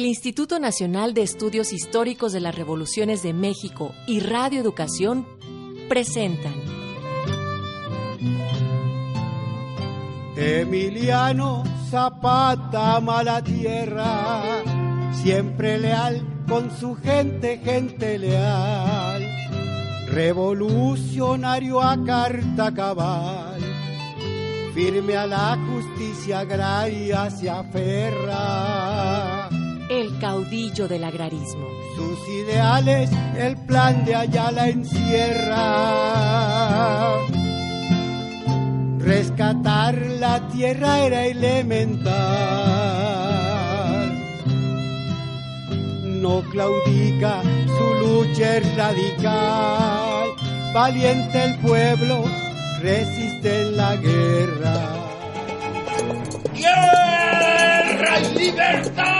El Instituto Nacional de Estudios Históricos de las Revoluciones de México y Radio Educación presentan Emiliano Zapata mala tierra, siempre leal con su gente, gente leal, revolucionario a carta cabal, firme a la justicia agraria se aferra. El caudillo del agrarismo. Sus ideales, el plan de Ayala encierra. Rescatar la tierra era elemental. No claudica, su lucha es radical. Valiente el pueblo, resiste en la guerra. ¡Guerra y libertad!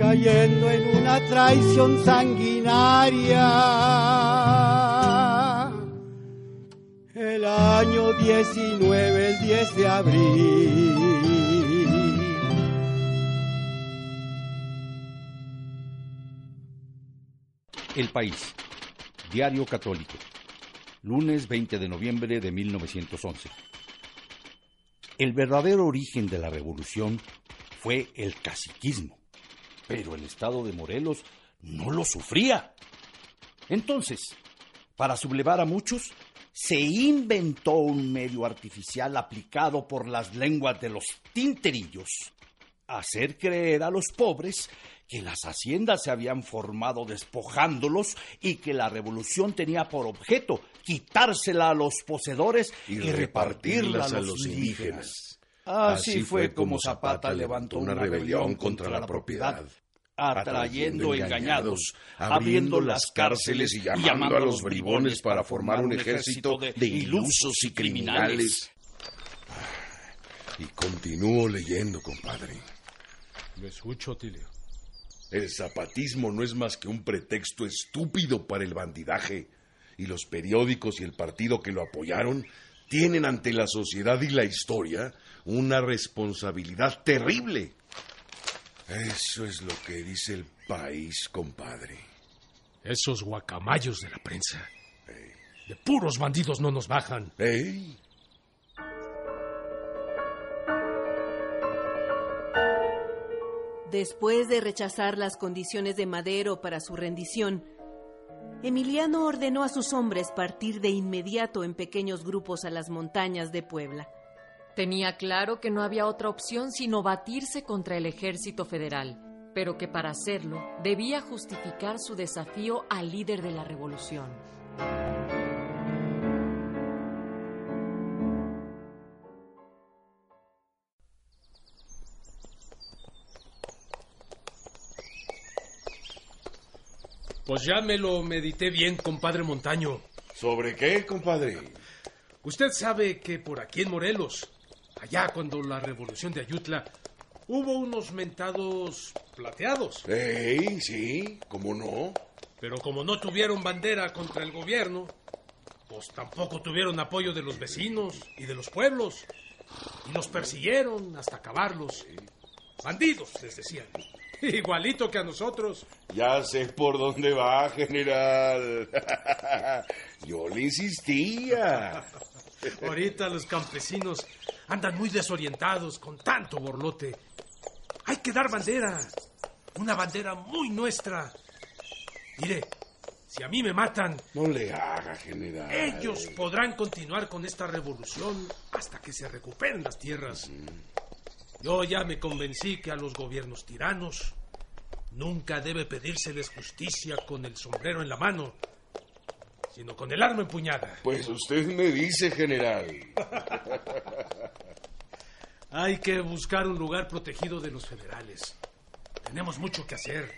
cayendo en una traición sanguinaria. El año 19, el 10 de abril. El País. Diario Católico. Lunes 20 de noviembre de 1911. El verdadero origen de la revolución fue el caciquismo, pero el estado de Morelos no lo sufría. Entonces, para sublevar a muchos, se inventó un medio artificial aplicado por las lenguas de los tinterillos. Hacer creer a los pobres que las haciendas se habían formado despojándolos y que la revolución tenía por objeto quitársela a los poseedores y, repartirla a los indígenas. Así fue como Zapata levantó una rebelión contra la propiedad, atrayendo engañados, abriendo las cárceles y llamando a los bribones para formar un ejército de ilusos y criminales. Y continúo leyendo, compadre. Lo escucho, Tilio. El zapatismo no es más que un pretexto estúpido para el bandidaje, y los periódicos y el partido que lo apoyaron tienen ante la sociedad y la historia una responsabilidad terrible. Eso es lo que dice el país, compadre. Esos guacamayos de la prensa. De puros bandidos no nos bajan. ¡Ey! Después de rechazar las condiciones de Madero para su rendición, Emiliano ordenó a sus hombres partir de inmediato en pequeños grupos a las montañas de Puebla. Tenía claro que no había otra opción sino batirse contra el ejército federal, pero que para hacerlo debía justificar su desafío al líder de la revolución. Pues ya me lo medité bien, compadre Montaño. ¿Sobre qué, compadre? Usted sabe que por aquí en Morelos, allá cuando la revolución de Ayutla, hubo unos mentados plateados. ¡Ey! Sí, ¿cómo no? Pero como no tuvieron bandera contra el gobierno, pues tampoco tuvieron apoyo de los vecinos y de los pueblos. Y los persiguieron hasta acabarlos. Bandidos, les decían. Igualito que a nosotros. Ya sé por dónde va, general. Yo le insistía. Ahorita los campesinos andan muy desorientados con tanto borlote. Hay que dar bandera. Una bandera muy nuestra. Mire, si a mí me matan, No le haga, general. ellos podrán continuar con esta revolución hasta que se recuperen las tierras. Yo ya me convencí que a los gobiernos tiranos nunca debe pedírseles justicia con el sombrero en la mano, sino con el arma empuñada. Pues usted me dice, general. Hay que buscar un lugar protegido de los federales. Tenemos mucho que hacer.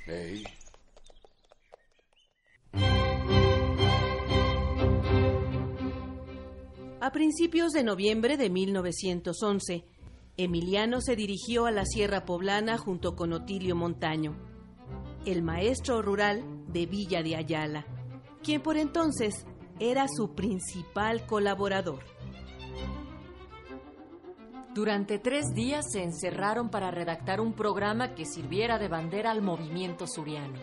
A principios de noviembre de 1911, Emiliano se dirigió a la Sierra Poblana junto con Otilio Montaño, el maestro rural de Villa de Ayala, quien por entonces era su principal colaborador. Durante tres días se encerraron para redactar un programa que sirviera de bandera al movimiento suriano.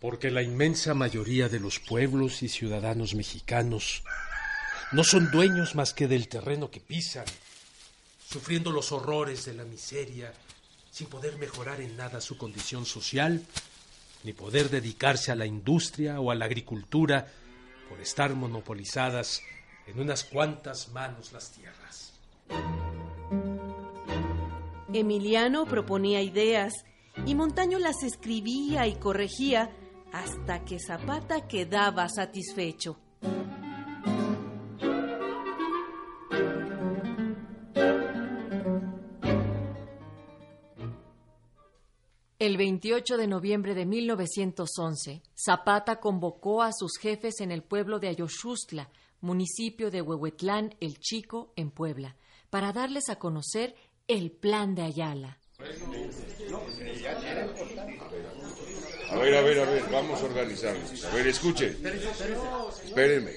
Porque la inmensa mayoría de los pueblos y ciudadanos mexicanos no son dueños más que del terreno que pisan, sufriendo los horrores de la miseria, sin poder mejorar en nada su condición social, ni poder dedicarse a la industria o a la agricultura por estar monopolizadas en unas cuantas manos las tierras. Emiliano proponía ideas y Montaño las escribía y corregía hasta que Zapata quedaba satisfecho. El 28 de noviembre de 1911, Zapata convocó a sus jefes en el pueblo de Ayoshustla, municipio de Huehuetlán el Chico, en Puebla, para darles a conocer el plan de Ayala. A ver, a ver, a ver, vamos a organizarnos. A ver, escuchen. Espérenme.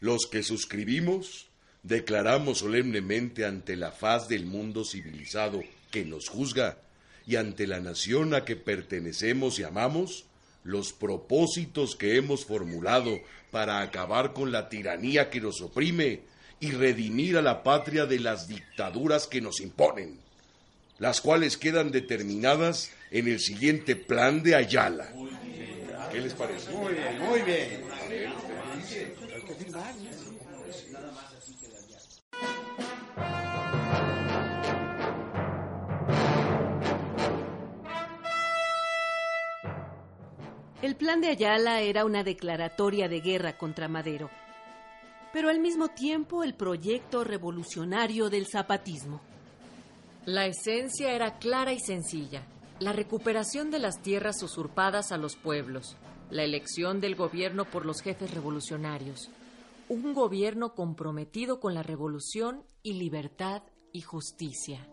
Los que suscribimos, declaramos solemnemente ante la faz del mundo civilizado que nos juzga y ante la nación a que pertenecemos y amamos, los propósitos que hemos formulado para acabar con la tiranía que nos oprime y redimir a la patria de las dictaduras que nos imponen, las cuales quedan determinadas en el siguiente plan de Ayala. ¿Qué les parece? Muy bien, muy bien. El plan de Ayala era una declaratoria de guerra contra Madero, pero al mismo tiempo el proyecto revolucionario del zapatismo. La esencia era clara y sencilla. La recuperación de las tierras usurpadas a los pueblos, la elección del gobierno por los jefes revolucionarios, un gobierno comprometido con la revolución y libertad y justicia.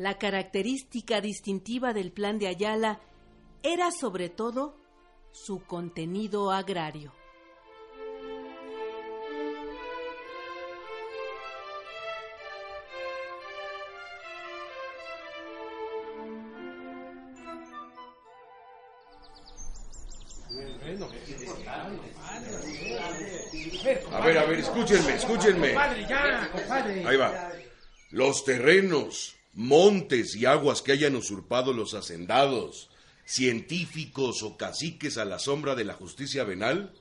La característica distintiva del plan de Ayala era sobre todo su contenido agrario. A ver, a ver, escúchenme, escúchenme. Ahí va. Los terrenos, montes y aguas que hayan usurpado los hacendados, científicos o caciques a la sombra de la justicia venal,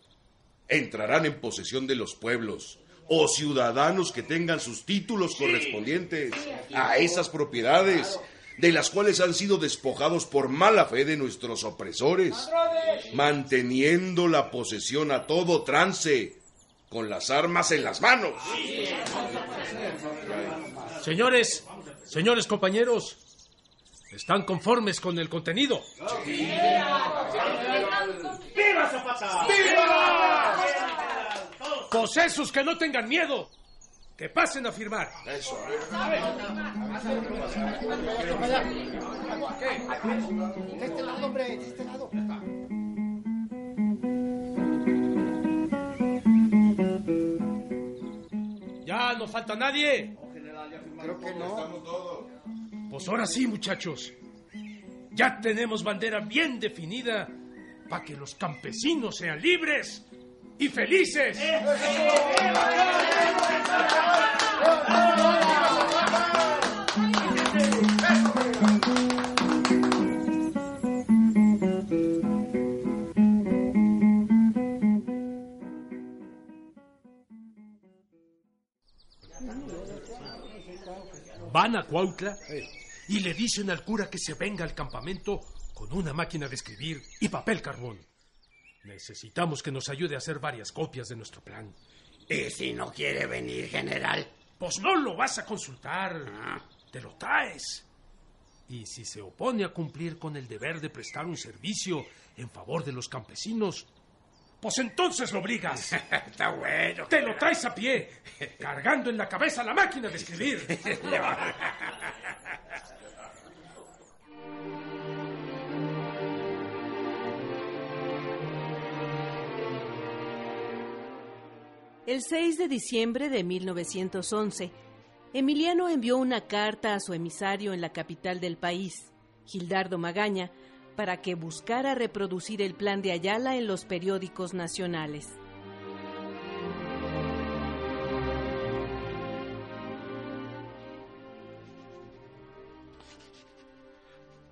entrarán en posesión de los pueblos o ciudadanos que tengan sus títulos correspondientes a esas propiedades de las cuales han sido despojados por mala fe de nuestros opresores, manteniendo la posesión a todo trance, con las armas en las manos. Señores, señores compañeros, ¿están conformes con el contenido? ¡Viva Zapata! Posesos que no tengan miedo, que pasen a firmar. De este lado, hombre, de este lado. Ya no falta nadie. Creo que no. Pues ahora sí, muchachos. Ya tenemos bandera bien definida para que los campesinos sean libres y felices. Van a Cuautla y le dicen al cura que se venga al campamento con una máquina de escribir y papel carbón. Necesitamos que nos ayude a hacer varias copias de nuestro plan. ¿Y si no quiere venir, general? Pues no lo vas a consultar. Ah. Te lo traes. Y si se opone a cumplir con el deber de prestar un servicio en favor de los campesinos, pues entonces lo obligas. Está bueno. Te lo traes a pie, cargando en la cabeza la máquina de escribir. El 6 de diciembre de 1911, Emiliano envió una carta a su emisario en la capital del país, Gildardo Magaña, para que buscara reproducir el plan de Ayala en los periódicos nacionales.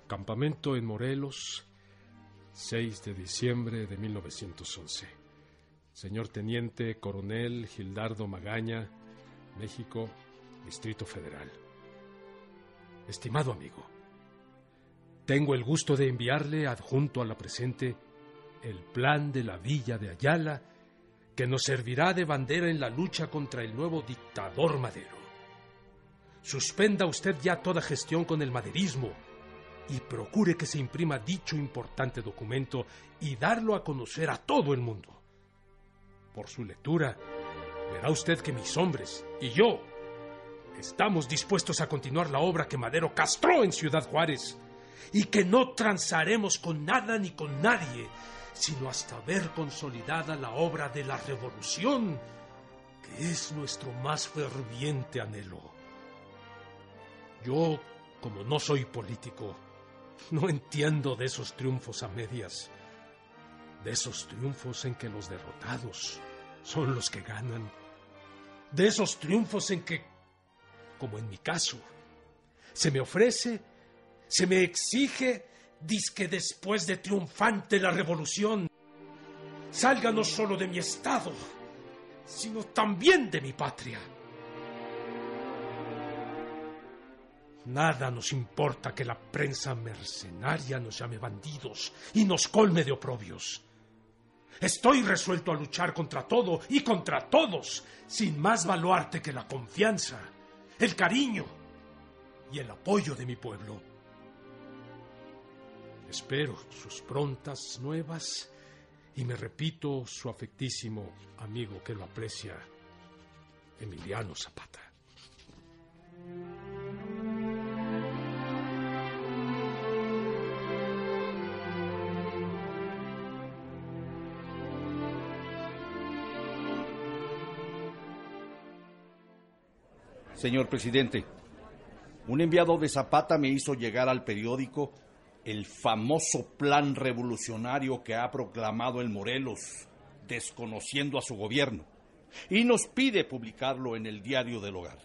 Campamento en Morelos, 6 de diciembre de 1911. Señor Teniente Coronel Gildardo Magaña, México, Distrito Federal. Estimado amigo, tengo el gusto de enviarle adjunto a la presente el plan de la villa de Ayala que nos servirá de bandera en la lucha contra el nuevo dictador Madero. Suspenda usted ya toda gestión con el maderismo y procure que se imprima dicho importante documento y darlo a conocer a todo el mundo. Por su lectura, verá usted que mis hombres y yo estamos dispuestos a continuar la obra que Madero castró en Ciudad Juárez y que no transaremos con nada ni con nadie, sino hasta ver consolidada la obra de la revolución, que es nuestro más ferviente anhelo. Yo, como no soy político, no entiendo de esos triunfos a medias, de esos triunfos en que los derrotados son los que ganan, de esos triunfos en que, como en mi caso, se me ofrece, se me exige, disque después de triunfante la revolución, salga no solo de mi estado, sino también de mi patria. Nada nos importa que la prensa mercenaria nos llame bandidos y nos colme de oprobios. Estoy resuelto a luchar contra todo y contra todos, sin más baluarte que la confianza, el cariño y el apoyo de mi pueblo. Espero sus prontas nuevas y me repito su afectísimo amigo que lo aprecia, Emiliano Zapata. Señor presidente, un enviado de Zapata me hizo llegar al periódico el famoso plan revolucionario que ha proclamado el Morelos, desconociendo a su gobierno, y nos pide publicarlo en el diario del hogar.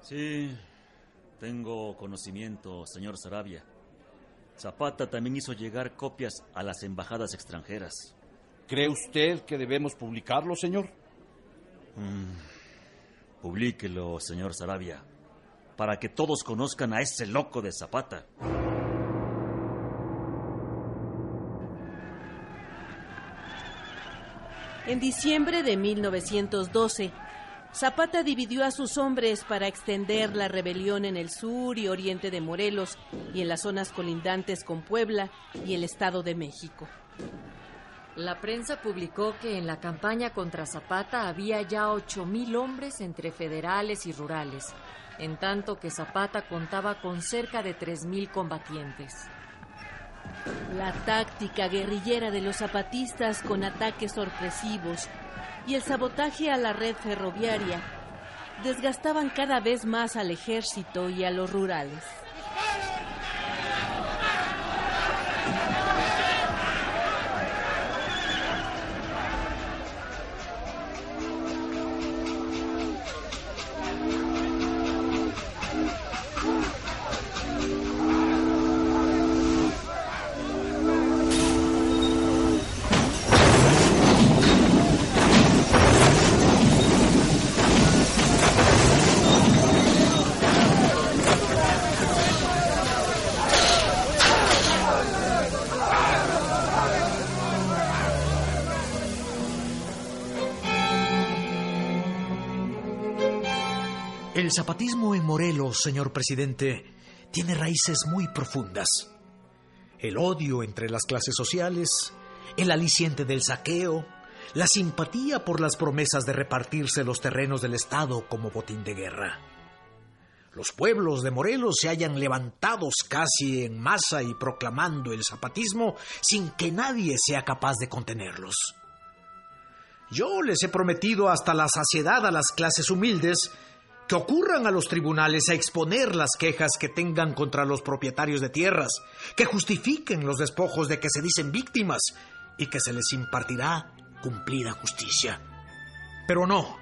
Sí, tengo conocimiento, señor Sarabia. Zapata también hizo llegar copias a las embajadas extranjeras. ¿Cree usted que debemos publicarlo, señor? Publíquelo, señor Sarabia, para que todos conozcan a ese loco de Zapata. En diciembre de 1912, Zapata dividió a sus hombres para extender la rebelión en el sur y oriente de Morelos y en las zonas colindantes con Puebla y el Estado de México. La prensa publicó que en la campaña contra Zapata había ya 8.000 hombres entre federales y rurales, en tanto que Zapata contaba con cerca de 3.000 combatientes. La táctica guerrillera de los zapatistas con ataques sorpresivos y el sabotaje a la red ferroviaria desgastaban cada vez más al ejército y a los rurales. Zapatismo en Morelos, señor presidente, tiene raíces muy profundas. El odio entre las clases sociales, el aliciente del saqueo, la simpatía por las promesas de repartirse los terrenos del Estado como botín de guerra. Los pueblos de Morelos se hayan levantados casi en masa y proclamando el zapatismo sin que nadie sea capaz de contenerlos. Yo les he prometido hasta la saciedad a las clases humildes que ocurran a los tribunales a exponer las quejas que tengan contra los propietarios de tierras, que justifiquen los despojos de que se dicen víctimas y que se les impartirá cumplida justicia. Pero no,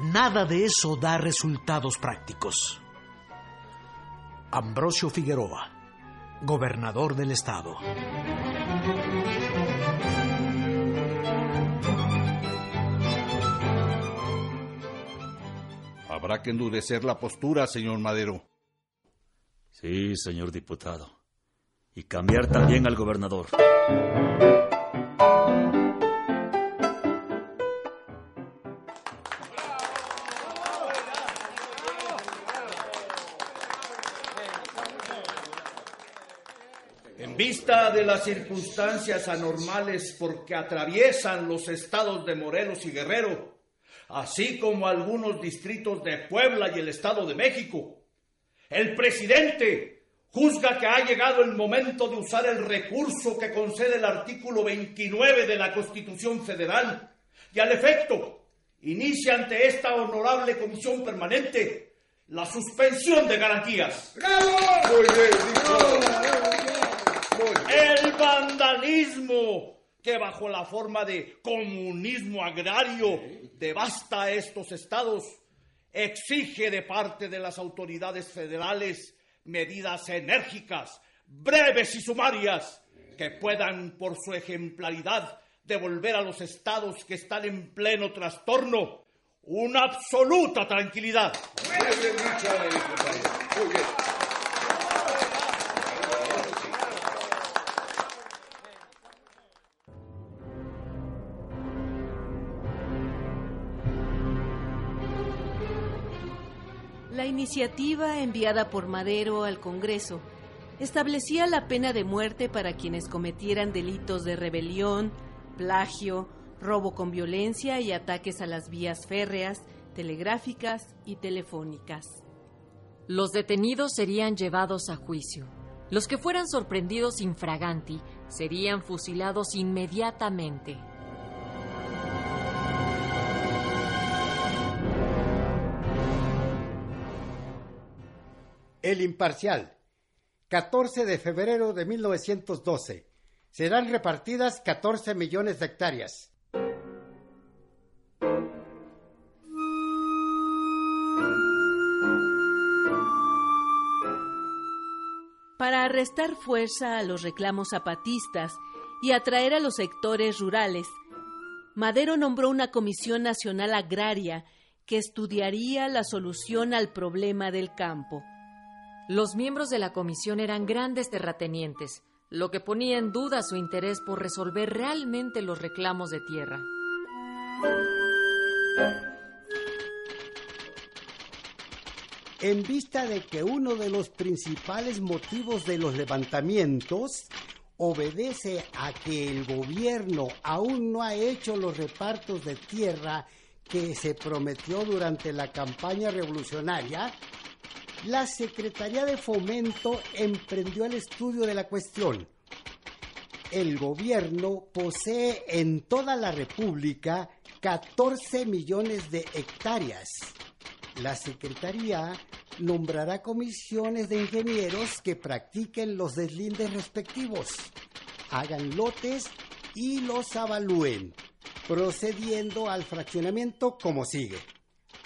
nada de eso da resultados prácticos. Ambrosio Figueroa, gobernador del estado. Habrá que endurecer la postura, señor Madero. Sí, señor diputado. Y cambiar también al gobernador. En vista de las circunstancias anormales porque atraviesan los estados de Morelos y Guerrero, así como algunos distritos de Puebla y el Estado de México. El presidente juzga que ha llegado el momento de usar el recurso que concede el artículo 29 de la Constitución Federal y al efecto inicia ante esta honorable comisión permanente la suspensión de garantías. El vandalismo que bajo la forma de comunismo agrario devasta estos estados, exige de parte de las autoridades federales medidas enérgicas, breves y sumarias que puedan, por su ejemplaridad, devolver a los estados que están en pleno trastorno una absoluta tranquilidad. La iniciativa enviada por Madero al Congreso establecía la pena de muerte para quienes cometieran delitos de rebelión, plagio, robo con violencia y ataques a las vías férreas, telegráficas y telefónicas. Los detenidos serían llevados a juicio. Los que fueran sorprendidos infraganti serían fusilados inmediatamente. El Imparcial, 14 de febrero de 1912. Serán repartidas 14 millones de hectáreas. Para restar fuerza a los reclamos zapatistas y atraer a los sectores rurales, Madero nombró una Comisión Nacional Agraria que estudiaría la solución al problema del campo. Los miembros de la comisión eran grandes terratenientes, lo que ponía en duda su interés por resolver realmente los reclamos de tierra. En vista de que uno de los principales motivos de los levantamientos obedece a que el gobierno aún no ha hecho los repartos de tierra que se prometió durante la campaña revolucionaria, la Secretaría de Fomento emprendió el estudio de la cuestión. El gobierno posee en toda la República 14 millones de hectáreas. La Secretaría nombrará comisiones de ingenieros que practiquen los deslindes respectivos, hagan lotes y los avalúen, procediendo al fraccionamiento como sigue.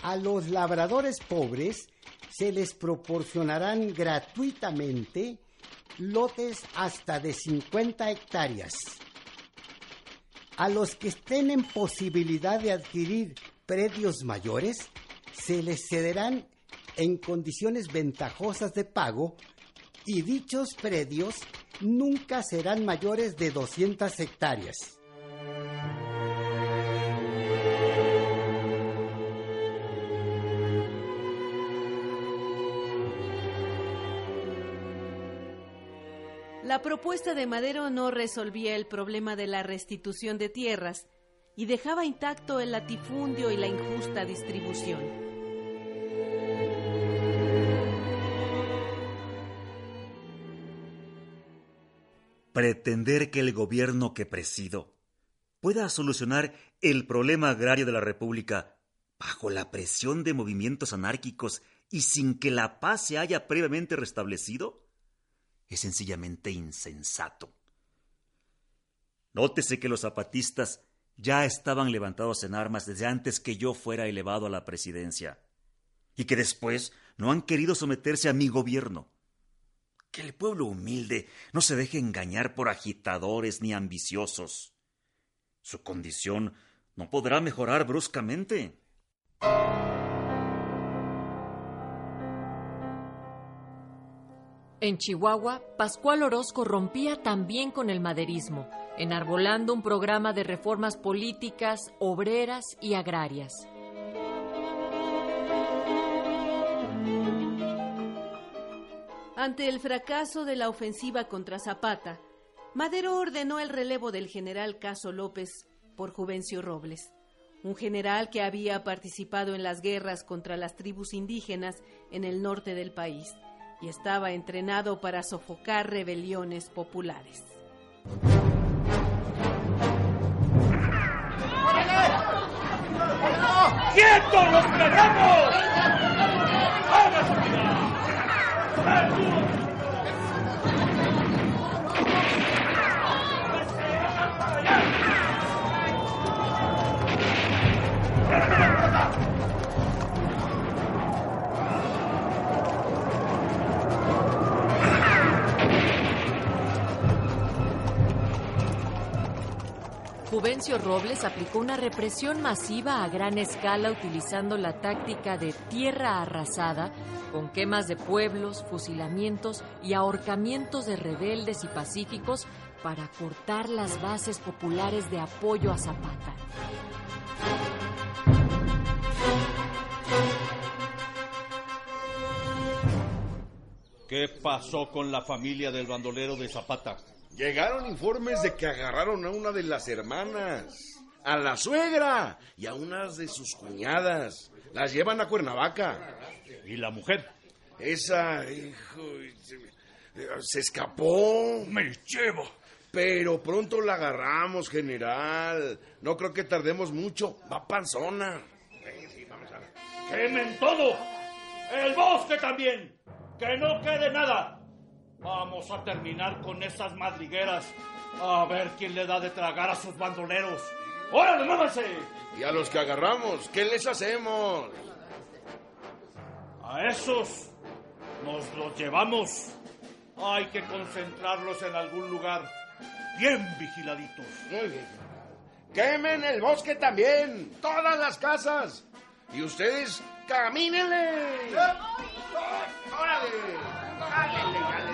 A los labradores pobres se les proporcionarán gratuitamente lotes hasta de 50 hectáreas. A los que estén en posibilidad de adquirir predios mayores, se les cederán en condiciones ventajosas de pago y dichos predios nunca serán mayores de 200 hectáreas. La propuesta de Madero no resolvía el problema de la restitución de tierras y dejaba intacto el latifundio y la injusta distribución. Pretender que el gobierno que presido pueda solucionar el problema agrario de la República bajo la presión de movimientos anárquicos y sin que la paz se haya previamente restablecido es sencillamente insensato. Nótese que los zapatistas ya estaban levantados en armas desde antes que yo fuera elevado a la presidencia, y que después no han querido someterse a mi gobierno. Que el pueblo humilde no se deje engañar por agitadores ni ambiciosos. Su condición no podrá mejorar bruscamente. En Chihuahua, Pascual Orozco rompía también con el maderismo, enarbolando un programa de reformas políticas, obreras y agrarias. Ante el fracaso de la ofensiva contra Zapata, Madero ordenó el relevo del general Caso López por Juvencio Robles, un general que había participado en las guerras contra las tribus indígenas en el norte del país y estaba entrenado para sofocar rebeliones populares. Juvencio Robles aplicó una represión masiva a gran escala utilizando la táctica de tierra arrasada, con quemas de pueblos, fusilamientos y ahorcamientos de rebeldes y pacíficos para cortar las bases populares de apoyo a Zapata. ¿Qué pasó con la familia del bandolero de Zapata? Llegaron informes de que agarraron a una de las hermanas, a la suegra y a unas de sus cuñadas. Las llevan a Cuernavaca. ¿Y la mujer? Esa, hijo, se, se escapó. Me llevo. Pero pronto la agarramos, general. No creo que tardemos mucho. Va panzona. Sí, vamos a ver. ¡Quemen todo! ¡El bosque también! ¡Que no quede nada! Vamos a terminar con esas madrigueras. A ver quién le da de tragar a sus bandoleros. ¡Órale, muévanse! ¿Y a los que agarramos? ¿Qué les hacemos? A esos nos los llevamos. Hay que concentrarlos en algún lugar bien vigiladitos. Muy bien. Quemen el bosque también. Todas las casas. Y ustedes, camínenle. ¡Órale! ¡Órale!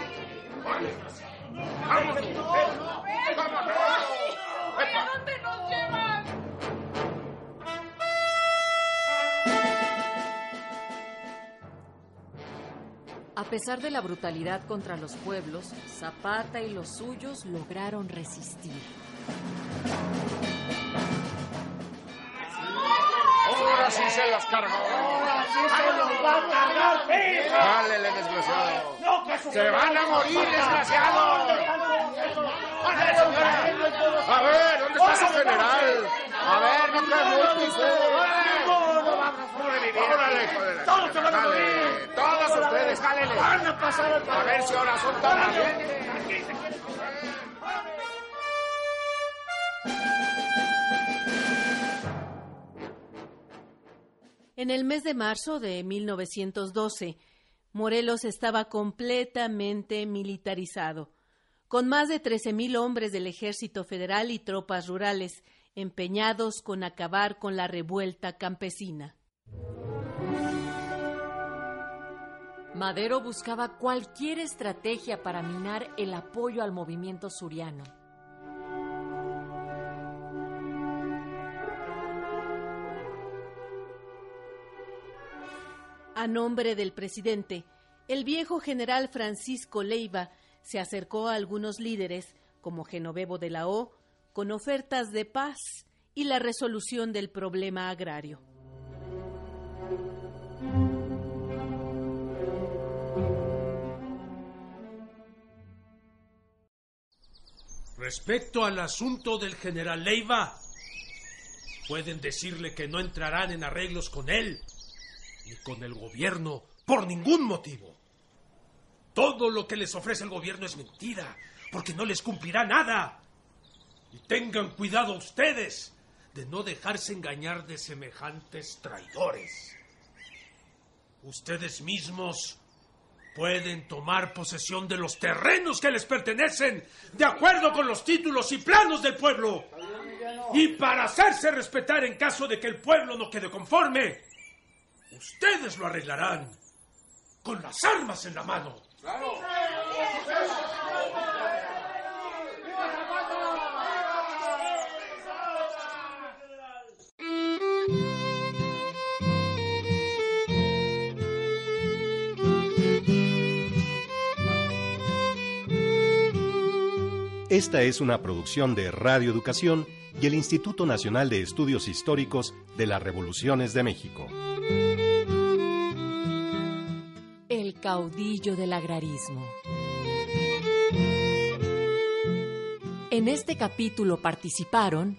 A pesar de la brutalidad contra los pueblos, Zapata y los suyos lograron resistir. ¡Ahora sí se las cargó! ¡Ahora sí se los va a cargar, desgraciado! ¡No, que su- ¡Se van a morir, desgraciados! A ver, ¿dónde está su general? A ver, no cae mucho usted. ¡Órale, hijo de la Todos se van a Jale. morir. Todos ustedes, jálele. Van a pasar al A ver si ahora son tan bien. En el mes de marzo de 1912, Morelos estaba completamente militarizado, con más de 13.000 hombres del ejército federal y tropas rurales empeñados con acabar con la revuelta campesina. Madero buscaba cualquier estrategia para minar el apoyo al movimiento suriano. A nombre del presidente, el viejo general Francisco Leiva Se acercó a algunos líderes, como Genovevo de la O, con ofertas de paz y la resolución del problema agrario. Respecto al asunto del general Leiva, pueden decirle que no entrarán en arreglos con él ni con el gobierno por ningún motivo. Todo lo que les ofrece el gobierno es mentira, porque no les cumplirá nada. Y tengan cuidado ustedes de no dejarse engañar de semejantes traidores. Ustedes mismos pueden tomar posesión de los terrenos que les pertenecen de acuerdo con los títulos y planos del pueblo. Y para hacerse respetar en caso de que el pueblo no quede conforme, ustedes lo arreglarán con las armas en la mano. Esta es una producción de Radio Educación y el Instituto Nacional de Estudios Históricos de las Revoluciones de México. Caudillo del agrarismo. En este capítulo participaron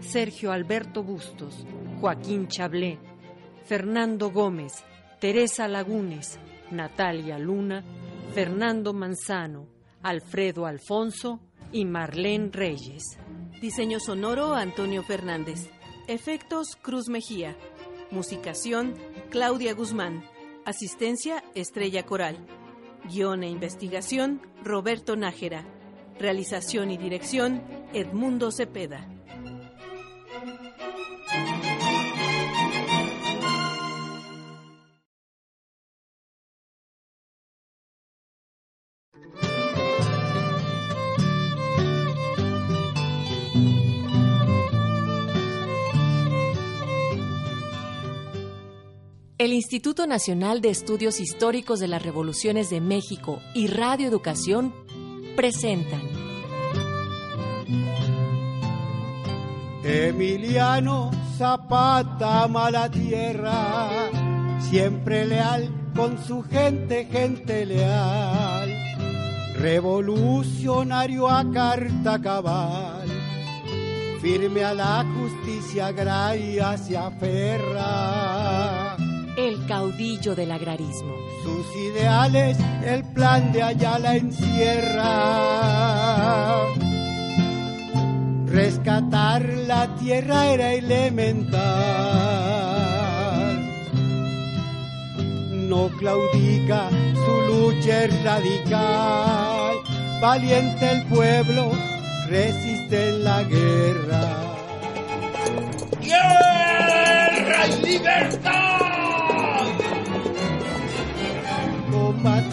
Sergio Alberto Bustos, Joaquín Chablé, Fernando Gómez, Teresa Lagunes, Natalia Luna, Fernando Manzano, Alfredo Alfonso y Marlene Reyes. Diseño sonoro Antonio Fernández. Efectos Cruz Mejía. Musicación Claudia Guzmán. Asistencia Estrella Coral. Guión e investigación Roberto Nájera. Realización y dirección Edmundo Cepeda. El Instituto Nacional de Estudios Históricos de las Revoluciones de México y Radio Educación presentan Emiliano Zapata mala tierra, siempre leal con su gente, gente leal, revolucionario a carta cabal, firme a la justicia agraria se aferra. El caudillo del agrarismo. Sus ideales, el plan de Ayala encierra. Rescatar la tierra era elemental. No claudica, su lucha es radical. Valiente el pueblo, resiste en la guerra. ¡Guerra y libertad!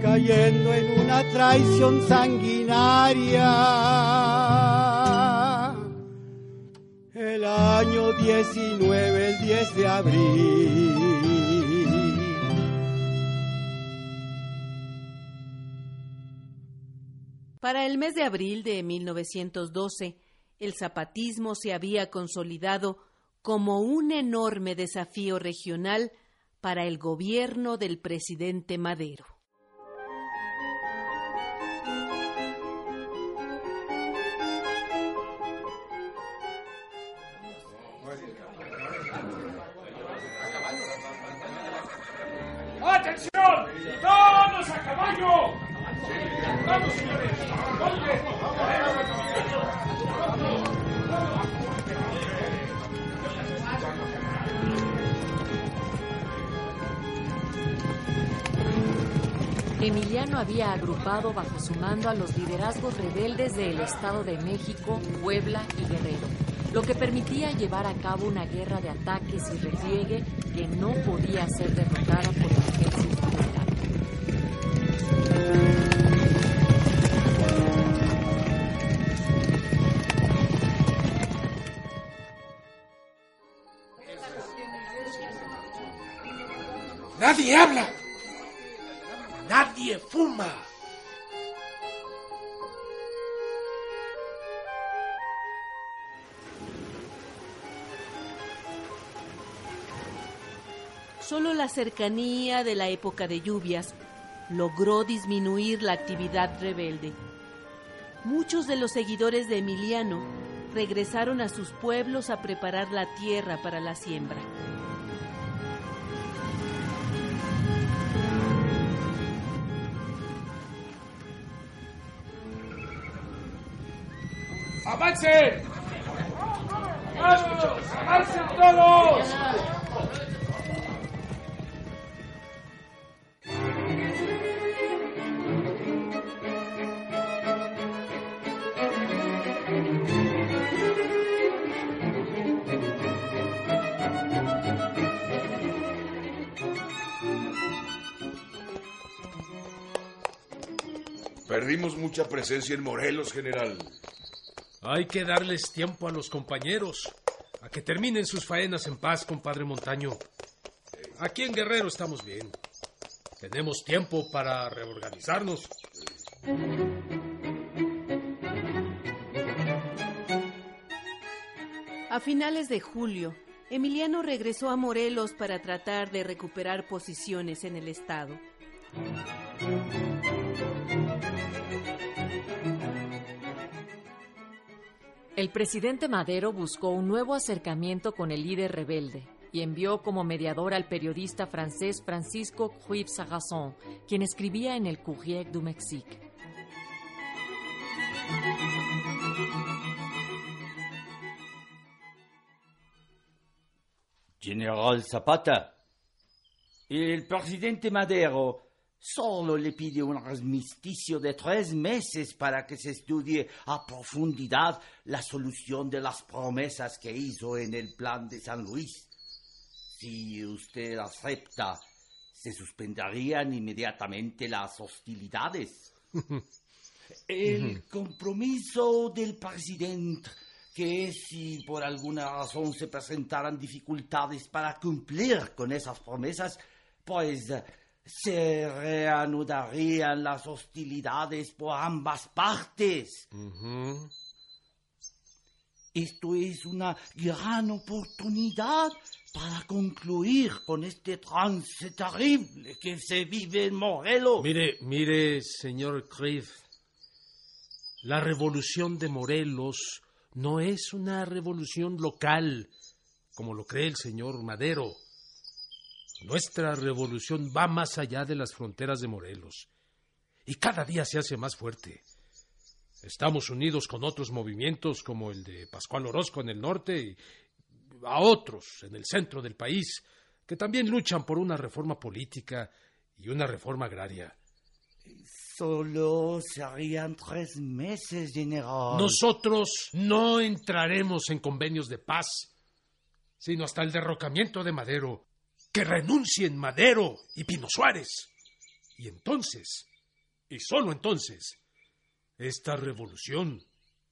cayendo en una traición sanguinaria. El año 19, el 10 de abril. Para el mes de abril de 1912, el zapatismo se había consolidado como un enorme desafío regional para el gobierno del presidente Madero. ¡Todos a caballo! ¡Vamos, señores! Emiliano había agrupado bajo su mando a los liderazgos rebeldes del Estado de México, Puebla y Guerrero, lo que permitía llevar a cabo una guerra de ataques y repliegue que no podía ser derrotada por el ejército. Nadie habla. La cercanía de la época de lluvias logró disminuir la actividad rebelde. Muchos de los seguidores de Emiliano regresaron a sus pueblos a preparar la tierra para la siembra. ¡Avancen! ¡Vamos! ¡Avancen todos! Perdimos mucha presencia en Morelos, general. Hay que darles tiempo a los compañeros, a que terminen sus faenas en paz, compadre Montaño. Aquí en Guerrero estamos bien. Tenemos tiempo para reorganizarnos. A finales de julio, Emiliano regresó a Morelos para tratar de recuperar posiciones en el estado. El presidente Madero buscó un nuevo acercamiento con el líder rebelde y envió como mediador al periodista francés Francisco Cruib Sarrazon, quien escribía en el Courrier du Mexique. General Zapata, el presidente Madero solo le pide un armisticio de tres meses para que se estudie a profundidad la solución de las promesas que hizo en el plan de San Luis. Si usted acepta, se suspenderían inmediatamente las hostilidades. El compromiso del presidente que si por alguna razón se presentaran dificultades para cumplir con esas promesas, pues se reanudarían las hostilidades por ambas partes. Esto es una gran oportunidad para concluir con este trance terrible que se vive en Morelos. Mire, mire, señor Criff, la revolución de Morelos no es una revolución local, como lo cree el señor Madero. Nuestra revolución va más allá de las fronteras de Morelos y cada día se hace más fuerte. Estamos unidos con otros movimientos como el de Pascual Orozco en el norte y a otros en el centro del país que también luchan por una reforma política y una reforma agraria. Solo serían tres meses, general. Nosotros no entraremos en convenios de paz, sino hasta el derrocamiento de Madero. Que renuncien Madero y Pino Suárez. Y entonces, y solo entonces, esta revolución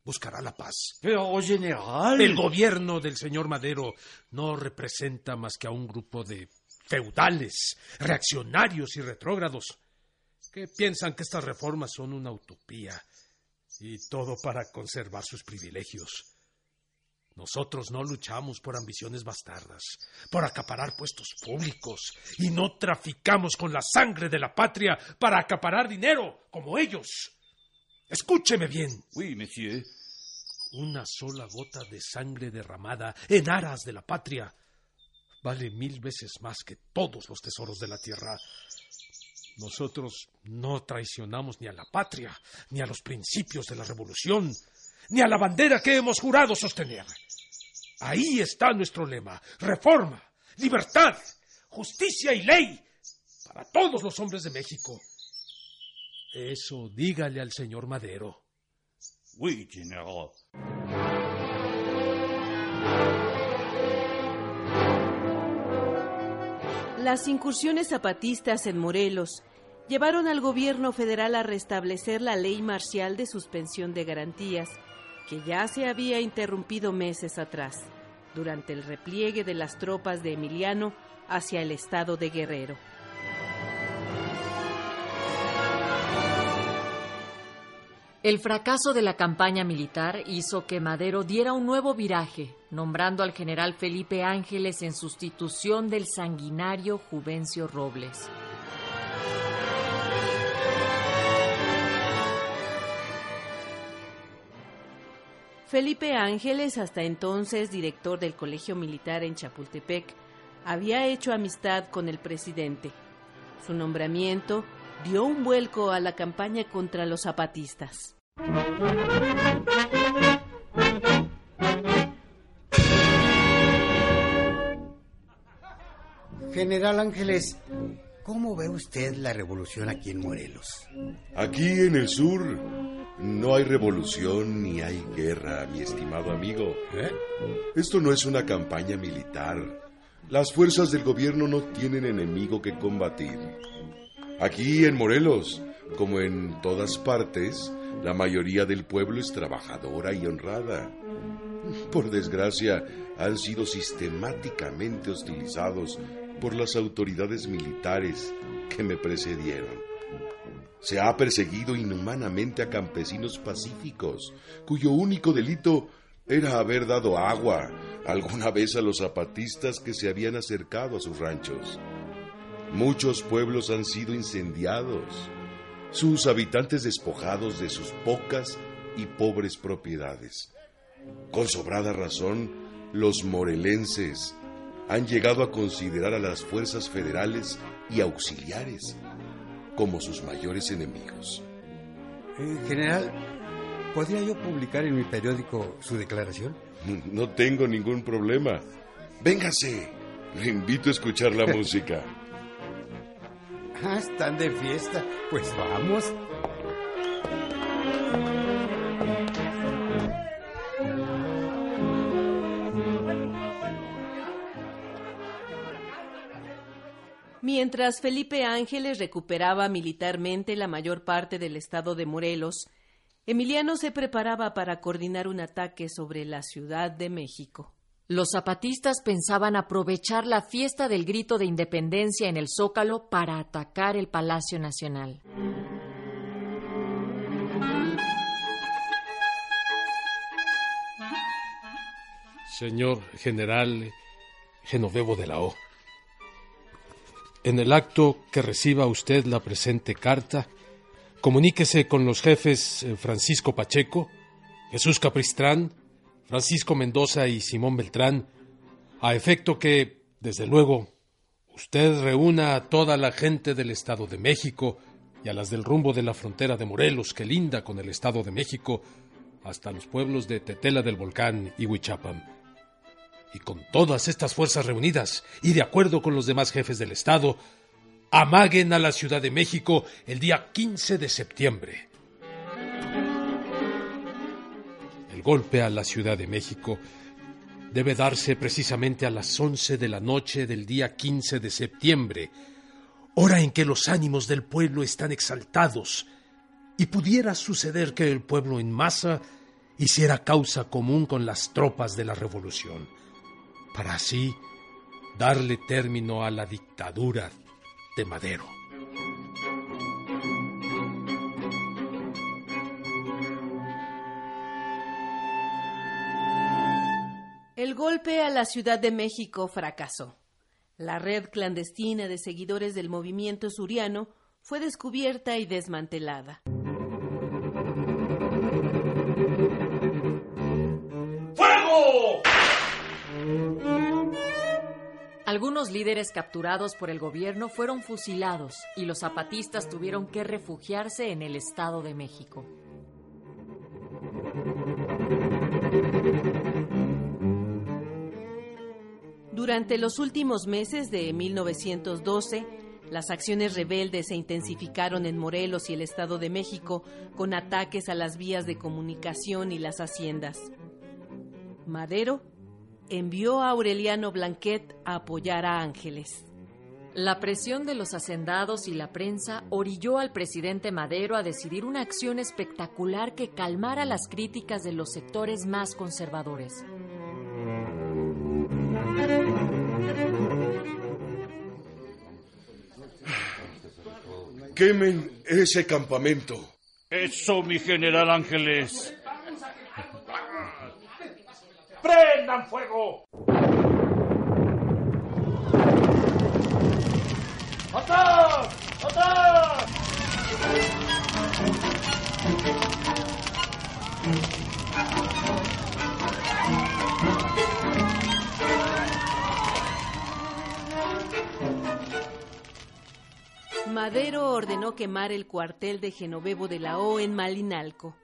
buscará la paz. Pero, general. El gobierno del señor Madero no representa más que a un grupo de feudales, reaccionarios y retrógrados que piensan que estas reformas son una utopía y todo para conservar sus privilegios. Nosotros no luchamos por ambiciones bastardas, por acaparar puestos públicos, y no traficamos con la sangre de la patria para acaparar dinero, como ellos. Escúcheme bien. Oui, monsieur. Una sola gota de sangre derramada en aras de la patria vale mil veces más que todos los tesoros de la tierra. Nosotros no traicionamos ni a la patria, ni a los principios de la revolución, ni a la bandera que hemos jurado sostener. Ahí está nuestro lema. Reforma, libertad, justicia y ley para todos los hombres de México. Eso dígale al señor Madero. Oui, general. Las incursiones zapatistas en Morelos llevaron al gobierno federal a restablecer la ley marcial de suspensión de garantías, que ya se había interrumpido meses atrás, durante el repliegue de las tropas de Emiliano hacia el estado de Guerrero. El fracaso de la campaña militar hizo que Madero diera un nuevo viraje, nombrando al general Felipe Ángeles en sustitución del sanguinario Juvencio Robles. Felipe Ángeles, hasta entonces director del Colegio Militar en Chapultepec, había hecho amistad con el presidente. Su nombramiento dio un vuelco a la campaña contra los zapatistas. General Ángeles, ¿cómo ve usted la revolución aquí en Morelos? Aquí en el sur no hay revolución ni hay guerra, mi estimado amigo. ¿Eh? Esto no es una campaña militar. Las fuerzas del gobierno no tienen enemigo que combatir. Aquí en Morelos, como en todas partes, la mayoría del pueblo es trabajadora y honrada. Por desgracia, han sido sistemáticamente hostilizados por las autoridades militares que me precedieron. Se ha perseguido inhumanamente a campesinos pacíficos, cuyo único delito era haber dado agua alguna vez a los zapatistas que se habían acercado a sus ranchos. Muchos pueblos han sido incendiados, sus habitantes despojados de sus pocas y pobres propiedades. Con sobrada razón, los morelenses han llegado a considerar a las fuerzas federales y auxiliares como sus mayores enemigos. Eh, general, ¿podría yo publicar en mi periódico su declaración? No tengo ningún problema. Véngase, le invito a escuchar la música. Ah, están de fiesta. Pues vamos. Mientras Felipe Ángeles recuperaba militarmente la mayor parte del estado de Morelos, Emiliano se preparaba para coordinar un ataque sobre la Ciudad de México. Los zapatistas pensaban aprovechar la fiesta del grito de independencia en el Zócalo para atacar el Palacio Nacional. Señor general Genovevo de la O. En el acto que reciba usted la presente carta, comuníquese con los jefes eh, Francisco Pacheco, Jesús Capristrán, Francisco Mendoza y Simón Beltrán, a efecto que, desde luego, usted reúna a toda la gente del Estado de México y a las del rumbo de la frontera de Morelos que linda con el Estado de México, hasta los pueblos de Tetela del Volcán y Huichapan. Y con todas estas fuerzas reunidas, y de acuerdo con los demás jefes del Estado, amaguen a la Ciudad de México el día 15 de septiembre. El golpe a la Ciudad de México debe darse precisamente a las 11 de la noche del día 15 de septiembre, hora en que los ánimos del pueblo están exaltados, y pudiera suceder que el pueblo en masa hiciera causa común con las tropas de la revolución, para así darle término a la dictadura de Madero. El golpe a la Ciudad de México fracasó. La red clandestina de seguidores del movimiento suriano fue descubierta y desmantelada. ¡Fuego! Algunos líderes capturados por el gobierno fueron fusilados y los zapatistas tuvieron que refugiarse en el Estado de México. Durante los últimos meses de 1912, Las acciones rebeldes se intensificaron en Morelos y el Estado de México con ataques a las vías de comunicación y las haciendas. Madero envió a Aureliano Blanquet a apoyar a Ángeles. La presión de los hacendados y la prensa orilló al presidente Madero a decidir una acción espectacular que calmara las críticas de los sectores más conservadores. Quemen ese campamento. Eso, mi general Ángeles. ¡Prendan fuego! Madero ordenó quemar el cuartel de Genovevo de la O en Malinalco.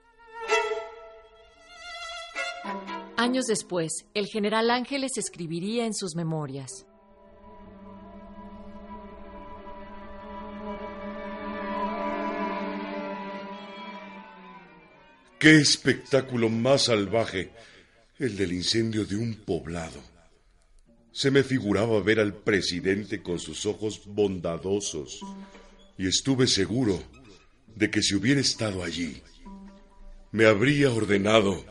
Años después, el general Ángeles escribiría en sus memorias. ¡Qué espectáculo más salvaje! El del incendio de un poblado. Se me figuraba ver al presidente con sus ojos bondadosos y estuve seguro de que si hubiera estado allí, me habría ordenado,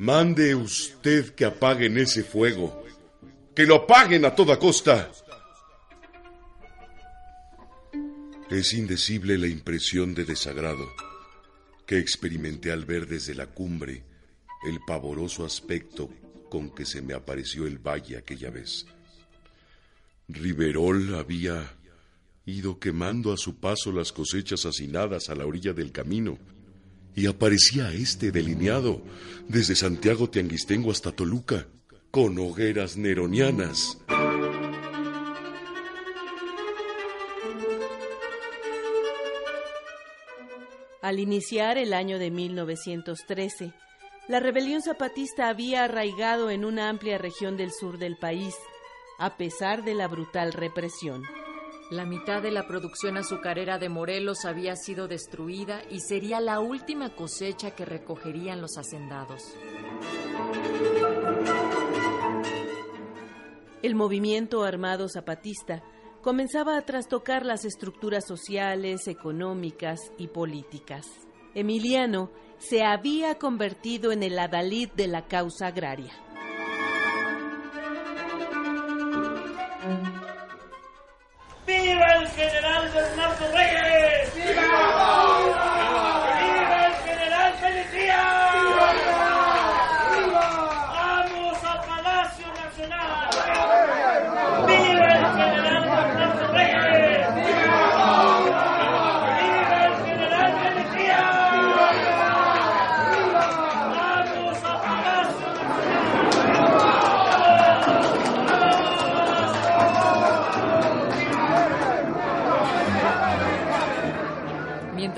mande usted que apaguen ese fuego, que lo apaguen a toda costa. Es indecible la impresión de desagrado que experimenté al ver desde la cumbre el pavoroso aspecto con que se me apareció el valle aquella vez. Riverol había ido quemando a su paso las cosechas hacinadas a la orilla del camino, y aparecía este delineado desde Santiago Tianguistengo hasta Toluca, con hogueras neronianas. Al iniciar el año de 1913, la rebelión zapatista había arraigado en una amplia región del sur del país, a pesar de la brutal represión. La mitad de la producción azucarera de Morelos había sido destruida y sería la última cosecha que recogerían los hacendados. El movimiento armado zapatista comenzaba a trastocar las estructuras sociales, económicas y políticas. Emiliano se había convertido en el adalid de la causa agraria. General Bernardo Reyes! ¡Viva! ¡Viva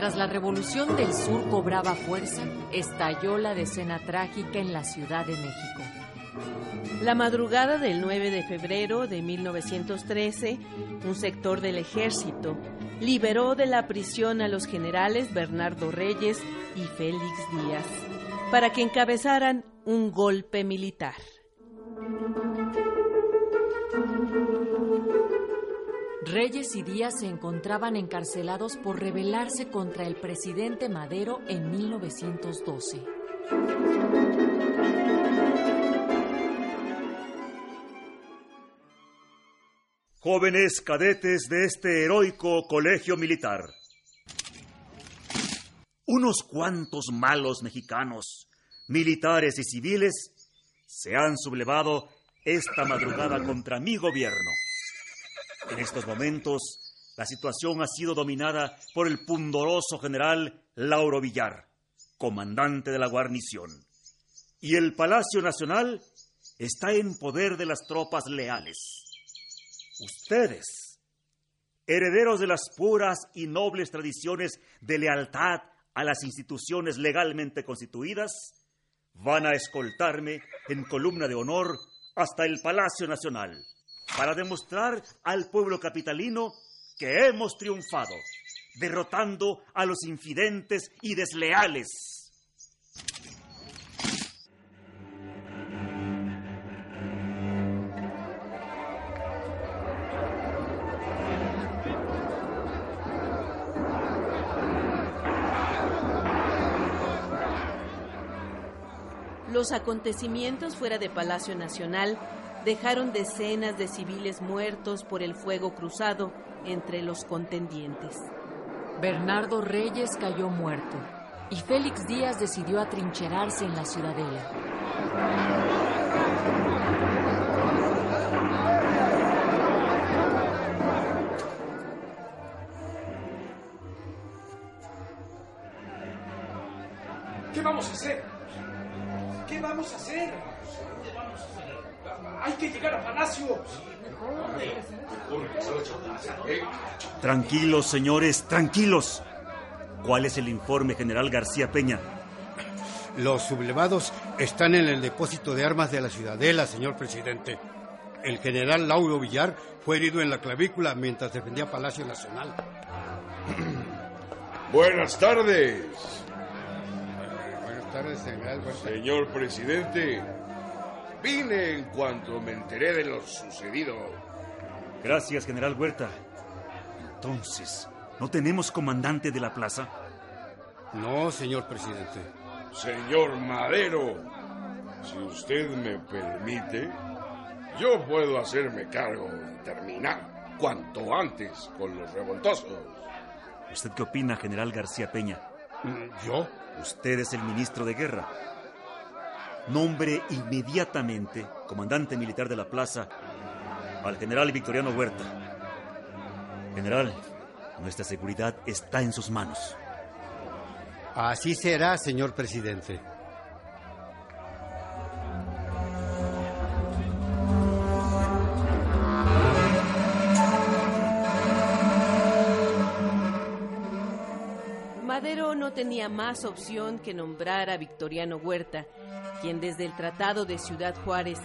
Mientras la revolución del sur cobraba fuerza, estalló la decena trágica en la Ciudad de México. La madrugada del 9 de febrero de 1913, un sector del ejército liberó de la prisión a los generales Bernardo Reyes y Félix Díaz para que encabezaran un golpe militar. Reyes y Díaz se encontraban encarcelados por rebelarse contra el presidente Madero en 1912. Jóvenes cadetes de este heroico colegio militar. Unos cuantos malos mexicanos, militares y civiles, se han sublevado esta madrugada contra mi gobierno. En estos momentos, la situación ha sido dominada por el pundoroso general Lauro Villar, comandante de la guarnición. Y el Palacio Nacional está en poder de las tropas leales. Ustedes, herederos de las puras y nobles tradiciones de lealtad a las instituciones legalmente constituidas, van a escoltarme en columna de honor hasta el Palacio Nacional para demostrar al pueblo capitalino que hemos triunfado, derrotando a los infidentes y desleales. Los acontecimientos fuera de Palacio Nacional dejaron decenas de civiles muertos por el fuego cruzado entre los contendientes. Bernardo Reyes cayó muerto y Félix Díaz decidió atrincherarse en la ciudadela. ¿Qué vamos a hacer? ¿Qué vamos a hacer? Hay que llegar a Palacio. Tranquilos, señores, tranquilos. ¿Cuál es el informe, general García Peña? Los sublevados están en el depósito de armas de la ciudadela, señor presidente. El general Lauro Villar fue herido en la clavícula mientras defendía Palacio Nacional. Buenas tardes. Buenas tardes, general. Huerta. Señor presidente, vine en cuanto me enteré de lo sucedido. Gracias, general Huerta. Entonces, ¿no tenemos comandante de la plaza? No, señor presidente. Señor Madero, si usted me permite, yo puedo hacerme cargo de terminar cuanto antes con los revoltosos. ¿Usted qué opina, general García Peña? ¿Yo? Usted es el ministro de guerra. Nombre inmediatamente, comandante militar de la plaza, al general Victoriano Huerta. General, nuestra seguridad está en sus manos. Así será, señor presidente. Madero no tenía más opción que nombrar a Victoriano Huerta, quien desde el Tratado de Ciudad Juárez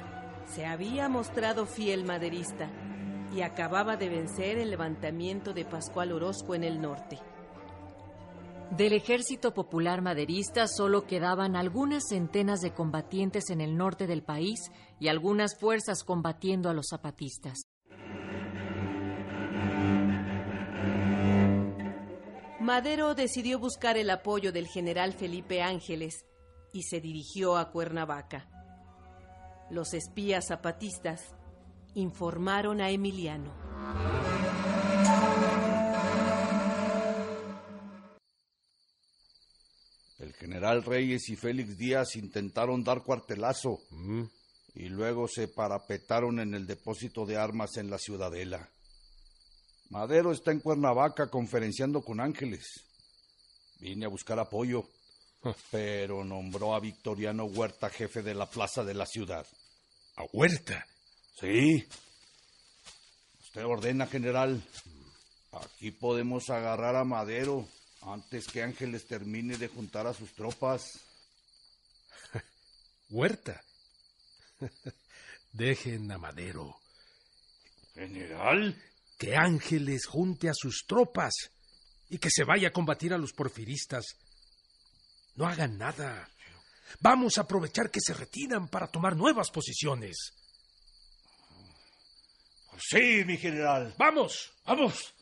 se había mostrado fiel maderista y acababa de vencer el levantamiento de Pascual Orozco en el norte. Del ejército popular maderista solo quedaban algunas centenas de combatientes en el norte del país y algunas fuerzas combatiendo a los zapatistas. Madero decidió buscar el apoyo del general Felipe Ángeles y se dirigió a Cuernavaca. Los espías zapatistas informaron a Emiliano. El general Reyes y Félix Díaz intentaron dar cuartelazo y luego se parapetaron en el depósito de armas en la ciudadela. Madero está en Cuernavaca conferenciando con Ángeles. Vine a buscar apoyo, pero nombró a Victoriano Huerta jefe de la plaza de la ciudad. ¿A Huerta? Sí. Usted ordena, general. Aquí podemos agarrar a Madero antes que Ángeles termine de juntar a sus tropas. Huerta. Dejen a Madero. General. Que Ángeles junte a sus tropas y que se vaya a combatir a los porfiristas. No hagan nada. Vamos a aprovechar que se retiran para tomar nuevas posiciones. Sí, mi general. ¡Vamos! ¡Vamos!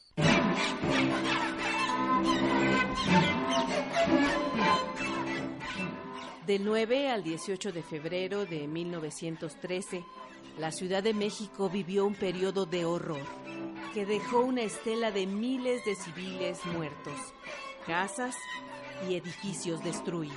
Del 9 al 18 de febrero de 1913, la Ciudad de México vivió un periodo de horror que dejó una estela de miles de civiles muertos, casas y edificios destruidos.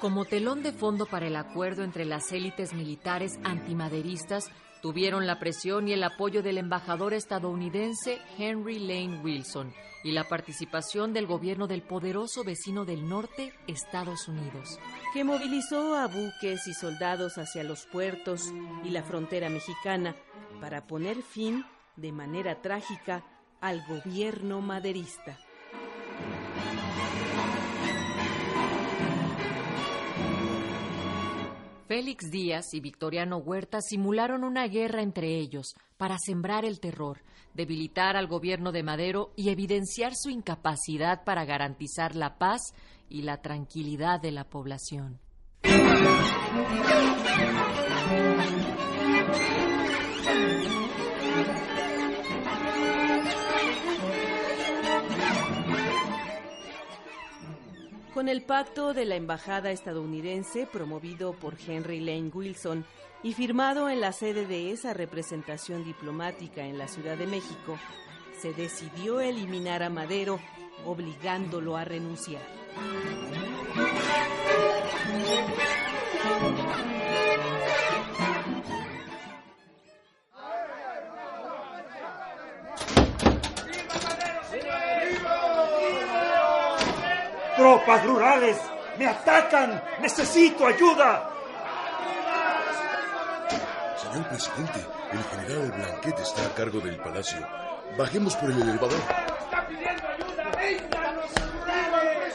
Como telón de fondo para el acuerdo entre las élites militares antimaderistas, tuvieron la presión y el apoyo del embajador estadounidense Henry Lane Wilson y la participación del gobierno del poderoso vecino del norte, Estados Unidos. que movilizó a buques y soldados hacia los puertos y la frontera mexicana para poner fin, de manera trágica, al gobierno maderista. Félix Díaz y Victoriano Huerta simularon una guerra entre ellos para sembrar el terror, debilitar al gobierno de Madero y evidenciar su incapacidad para garantizar la paz y la tranquilidad de la población. Con el pacto de la Embajada estadounidense promovido por Henry Lane Wilson y firmado en la sede de esa representación diplomática en la Ciudad de México, se decidió eliminar a Madero, obligándolo a renunciar. ¡Tropas rurales! ¡Me atacan! ¡Necesito ayuda! Señor presidente, el general Blanquet está a cargo del palacio. Bajemos por el elevador. ¡Está pidiendo ayuda! ¡Vengan los rurales!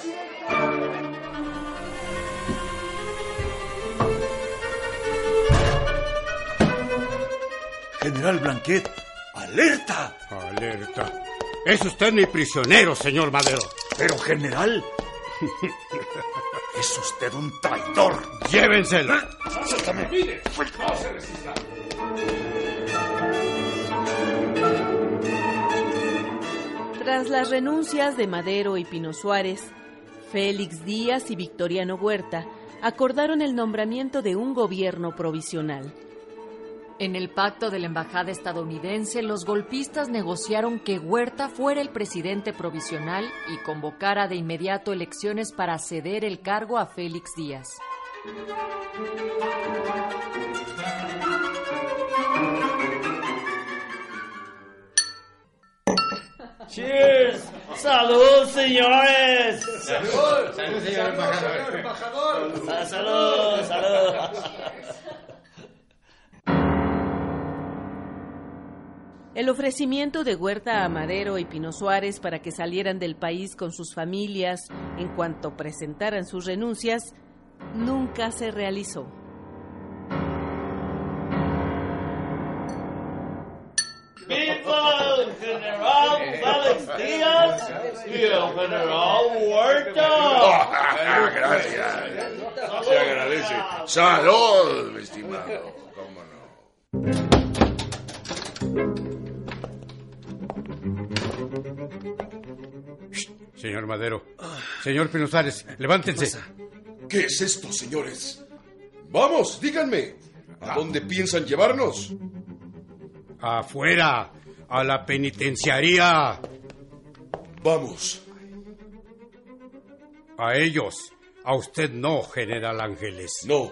General Blanquet, alerta. Alerta. Es usted mi prisionero, señor Madero. Pero, general, es usted un traidor. Llévenselo. Suéltame. Mire, no se resista. Tras las renuncias de Madero y Pino Suárez, Félix Díaz y Victoriano Huerta acordaron el nombramiento de un gobierno provisional. En el pacto de la embajada estadounidense, los golpistas negociaron que Huerta fuera el presidente provisional y convocara de inmediato elecciones para ceder el cargo a Félix Díaz. Cheers. Salud, señores. Salud. Salud, señor embajador. Sa- Salud, salud. El ofrecimiento de Huerta a Madero y Pino Suárez para que salieran del país con sus familias en cuanto presentaran sus renuncias nunca se realizó. Viva el general Félix Díaz y el general Huerta. Ah, Gracias. Se agradece. Salud, mi estimado. ¿Cómo no? Señor Madero. Señor Pino Suárez, levántense. ¿Qué es esto, señores? Vamos, díganme. ¿A dónde piensan llevarnos? Afuera, a la penitenciaría. Vamos. A ellos. A usted no, General Ángeles. No,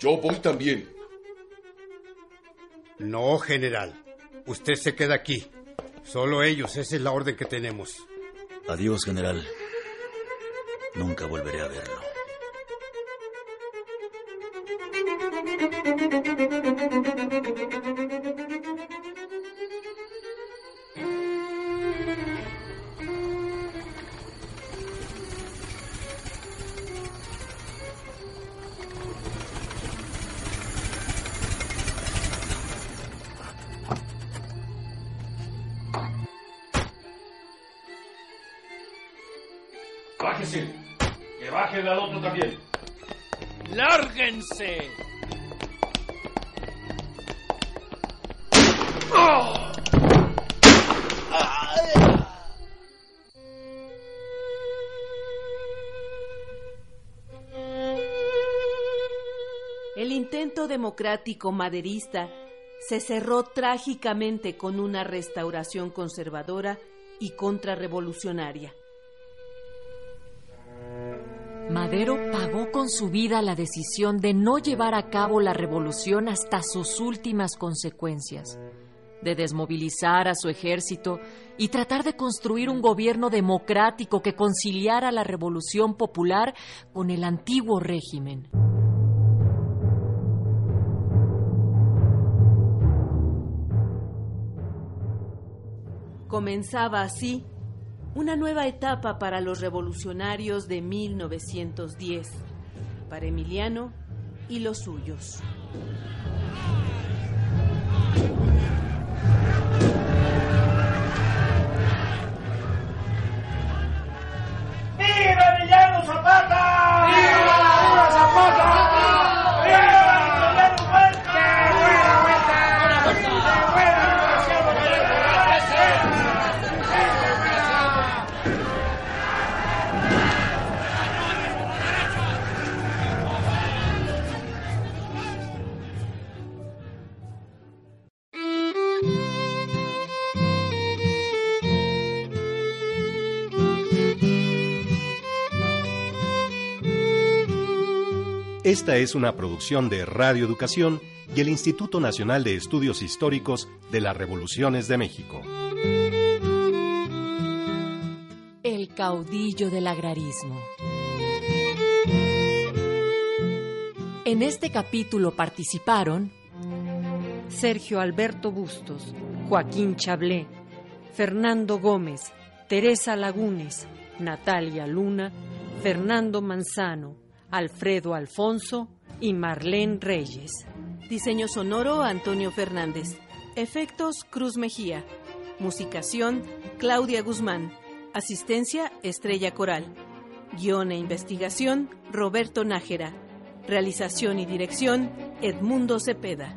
yo voy también. No, General. Usted se queda aquí. Solo ellos, esa es la orden que tenemos. Adiós, general. Nunca volveré a verlo. Democrático maderista se cerró trágicamente con una restauración conservadora y contrarrevolucionaria. Madero pagó con su vida la decisión de no llevar a cabo la revolución hasta sus últimas consecuencias, de desmovilizar a su ejército y tratar de construir un gobierno democrático que conciliara la revolución popular con el antiguo régimen. Comenzaba así una nueva etapa para los revolucionarios de 1910. Para Emiliano y los suyos. ¡Viva Emiliano Zapata! ¡Viva Esta es una producción de Radio Educación y el Instituto Nacional de Estudios Históricos de las Revoluciones de México. El caudillo del agrarismo. En este capítulo participaron Sergio Alberto Bustos, Joaquín Chablé, Fernando Gómez, Teresa Lagunes, Natalia Luna, Fernando Manzano, Alfredo Alfonso y Marlene Reyes. Diseño sonoro Antonio Fernández. Efectos Cruz Mejía. Musicación Claudia Guzmán. Asistencia Estrella Coral. Guión e investigación Roberto Nájera. Realización y dirección Edmundo Cepeda.